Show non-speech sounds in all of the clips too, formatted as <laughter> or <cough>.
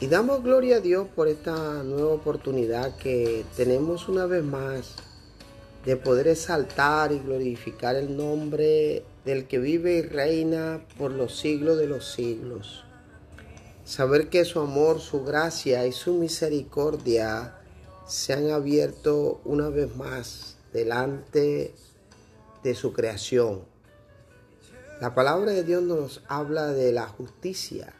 Y damos gloria a Dios por esta nueva oportunidad que tenemos una vez más de poder exaltar y glorificar el nombre del que vive y reina por los siglos de los siglos. Saber que su amor, su gracia y su misericordia se han abierto una vez más delante de su creación. La palabra de Dios nos habla de la justicia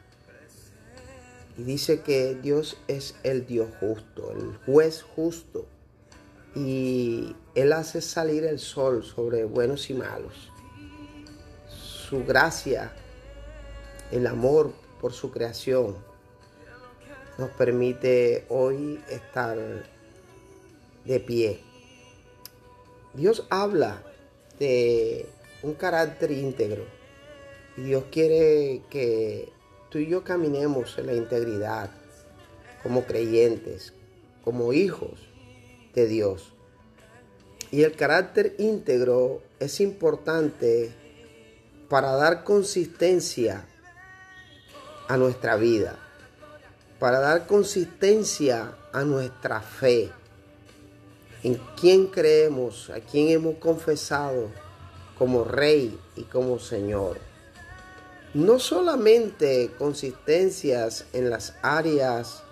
y dice que Dios es el Dios justo, el juez justo y Él hace salir el sol sobre buenos y malos. Su gracia, el amor por su creación, nos permite hoy estar de pie. Dios habla de un carácter íntegro y Dios quiere que tú y yo caminemos en la integridad como creyentes, como hijos de Dios. Y el carácter íntegro es importante para dar consistencia a nuestra vida, para dar consistencia a nuestra fe, en quién creemos, a quién hemos confesado como Rey y como Señor. No solamente consistencias en las áreas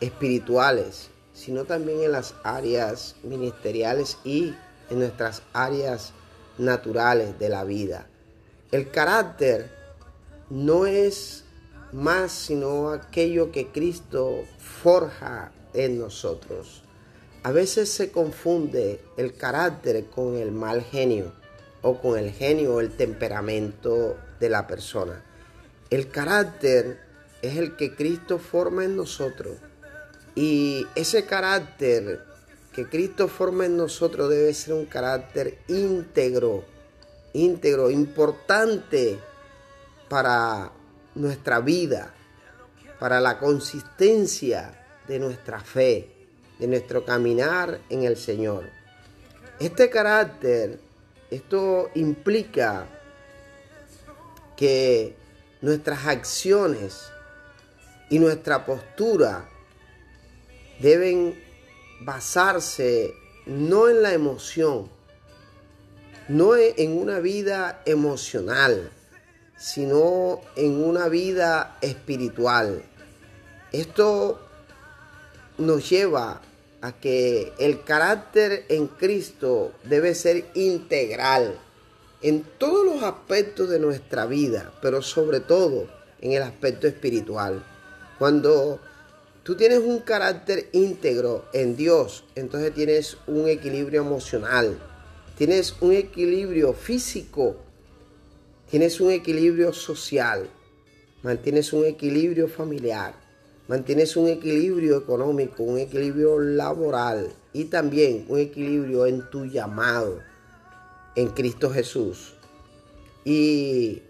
espirituales, sino también en las áreas ministeriales y en nuestras áreas naturales de la vida. El carácter no es más sino aquello que Cristo forja en nosotros. A veces se confunde el carácter con el mal genio o con el genio o el temperamento de la persona. El carácter es el que Cristo forma en nosotros y ese carácter que Cristo forma en nosotros debe ser un carácter íntegro, íntegro, importante para nuestra vida, para la consistencia de nuestra fe, de nuestro caminar en el Señor. Este carácter, esto implica que nuestras acciones y nuestra postura deben basarse no en la emoción, no en una vida emocional, sino en una vida espiritual. Esto nos lleva a que el carácter en Cristo debe ser integral en todos los aspectos de nuestra vida, pero sobre todo en el aspecto espiritual. Cuando tú tienes un carácter íntegro en Dios, entonces tienes un equilibrio emocional, tienes un equilibrio físico, tienes un equilibrio social, mantienes un equilibrio familiar, mantienes un equilibrio económico, un equilibrio laboral y también un equilibrio en tu llamado en Cristo Jesús. Y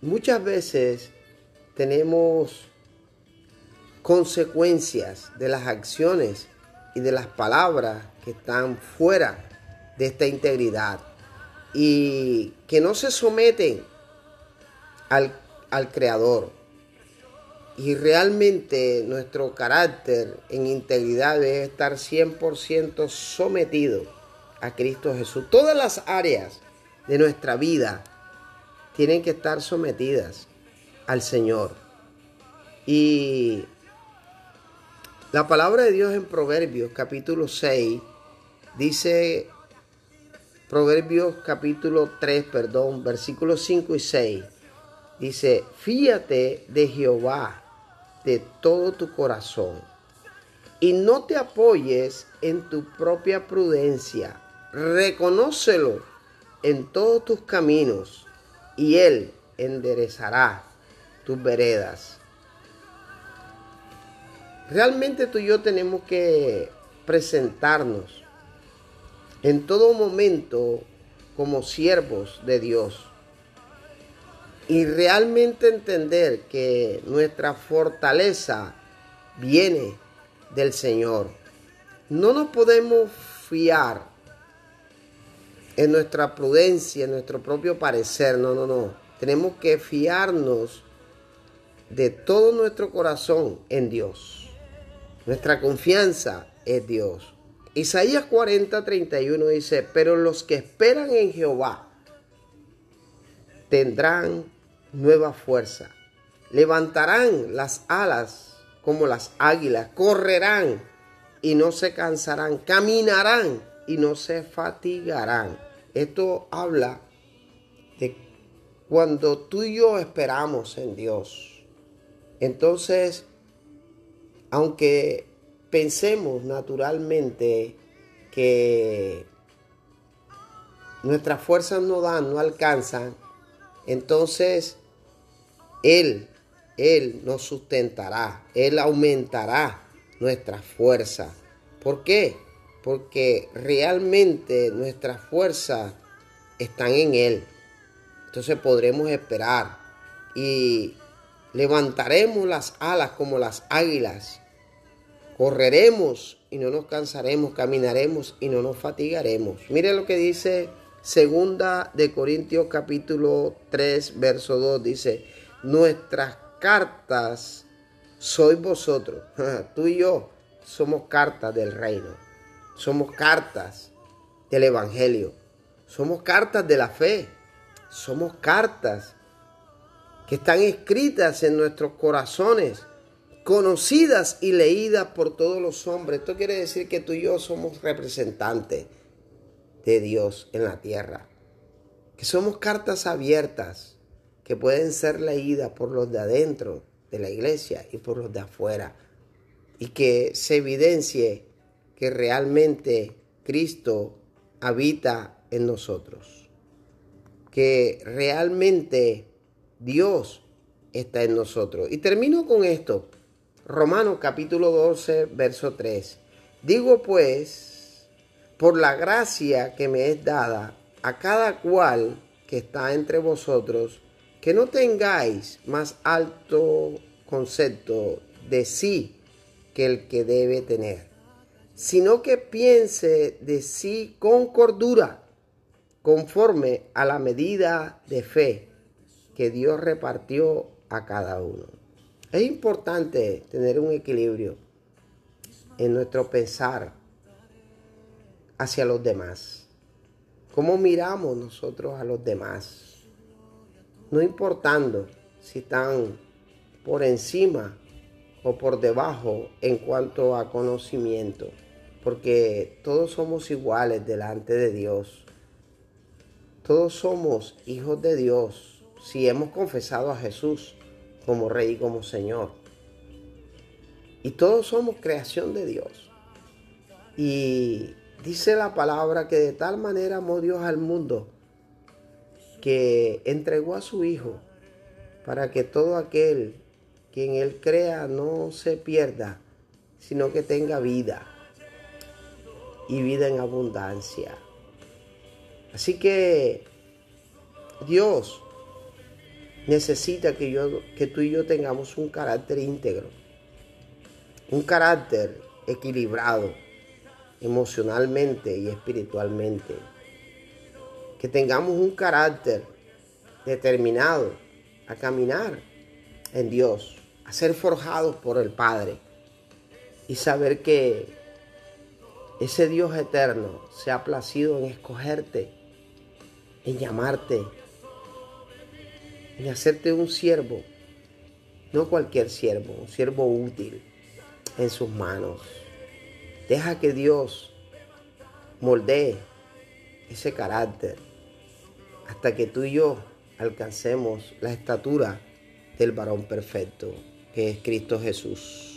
muchas veces tenemos consecuencias de las acciones y de las palabras que están fuera de esta integridad y que no se someten al, al Creador. Y realmente nuestro carácter en integridad debe estar 100% sometido a Cristo Jesús. Todas las áreas de nuestra vida tienen que estar sometidas al Señor. Y la palabra de Dios en Proverbios capítulo 6 dice, Proverbios capítulo 3, perdón, versículos 5 y 6, dice, fíate de Jehová de todo tu corazón y no te apoyes en tu propia prudencia, reconócelo en todos tus caminos y Él enderezará tus veredas. Realmente tú y yo tenemos que presentarnos en todo momento como siervos de Dios y realmente entender que nuestra fortaleza viene del Señor. No nos podemos fiar en nuestra prudencia, en nuestro propio parecer, no, no, no. Tenemos que fiarnos de todo nuestro corazón en Dios. Nuestra confianza es Dios. Isaías 40, 31 dice, pero los que esperan en Jehová tendrán nueva fuerza, levantarán las alas como las águilas, correrán y no se cansarán, caminarán y no se fatigarán. Esto habla de cuando tú y yo esperamos en Dios. Entonces, aunque pensemos naturalmente que nuestras fuerzas no dan, no alcanzan, entonces Él, Él nos sustentará, Él aumentará nuestra fuerza. ¿Por qué? Porque realmente nuestras fuerzas están en Él. Entonces podremos esperar y levantaremos las alas como las águilas Correremos y no nos cansaremos, caminaremos y no nos fatigaremos. Mire lo que dice Segunda de Corintios capítulo 3, verso 2. Dice, nuestras cartas sois vosotros. <laughs> Tú y yo somos cartas del reino. Somos cartas del Evangelio. Somos cartas de la fe. Somos cartas que están escritas en nuestros corazones conocidas y leídas por todos los hombres. Esto quiere decir que tú y yo somos representantes de Dios en la tierra. Que somos cartas abiertas que pueden ser leídas por los de adentro de la iglesia y por los de afuera. Y que se evidencie que realmente Cristo habita en nosotros. Que realmente Dios está en nosotros. Y termino con esto. Romanos capítulo 12, verso 3. Digo pues, por la gracia que me es dada a cada cual que está entre vosotros, que no tengáis más alto concepto de sí que el que debe tener, sino que piense de sí con cordura, conforme a la medida de fe que Dios repartió a cada uno. Es importante tener un equilibrio en nuestro pensar hacia los demás. ¿Cómo miramos nosotros a los demás? No importando si están por encima o por debajo en cuanto a conocimiento, porque todos somos iguales delante de Dios. Todos somos hijos de Dios si hemos confesado a Jesús como Rey y como Señor. Y todos somos creación de Dios. Y dice la palabra que de tal manera amó Dios al mundo que entregó a su Hijo para que todo aquel quien Él crea no se pierda, sino que tenga vida y vida en abundancia. Así que Dios necesita que, yo, que tú y yo tengamos un carácter íntegro, un carácter equilibrado emocionalmente y espiritualmente, que tengamos un carácter determinado a caminar en Dios, a ser forjados por el Padre y saber que ese Dios eterno se ha placido en escogerte, en llamarte, en hacerte un siervo, no cualquier siervo, un siervo útil en sus manos. Deja que Dios moldee ese carácter hasta que tú y yo alcancemos la estatura del varón perfecto, que es Cristo Jesús.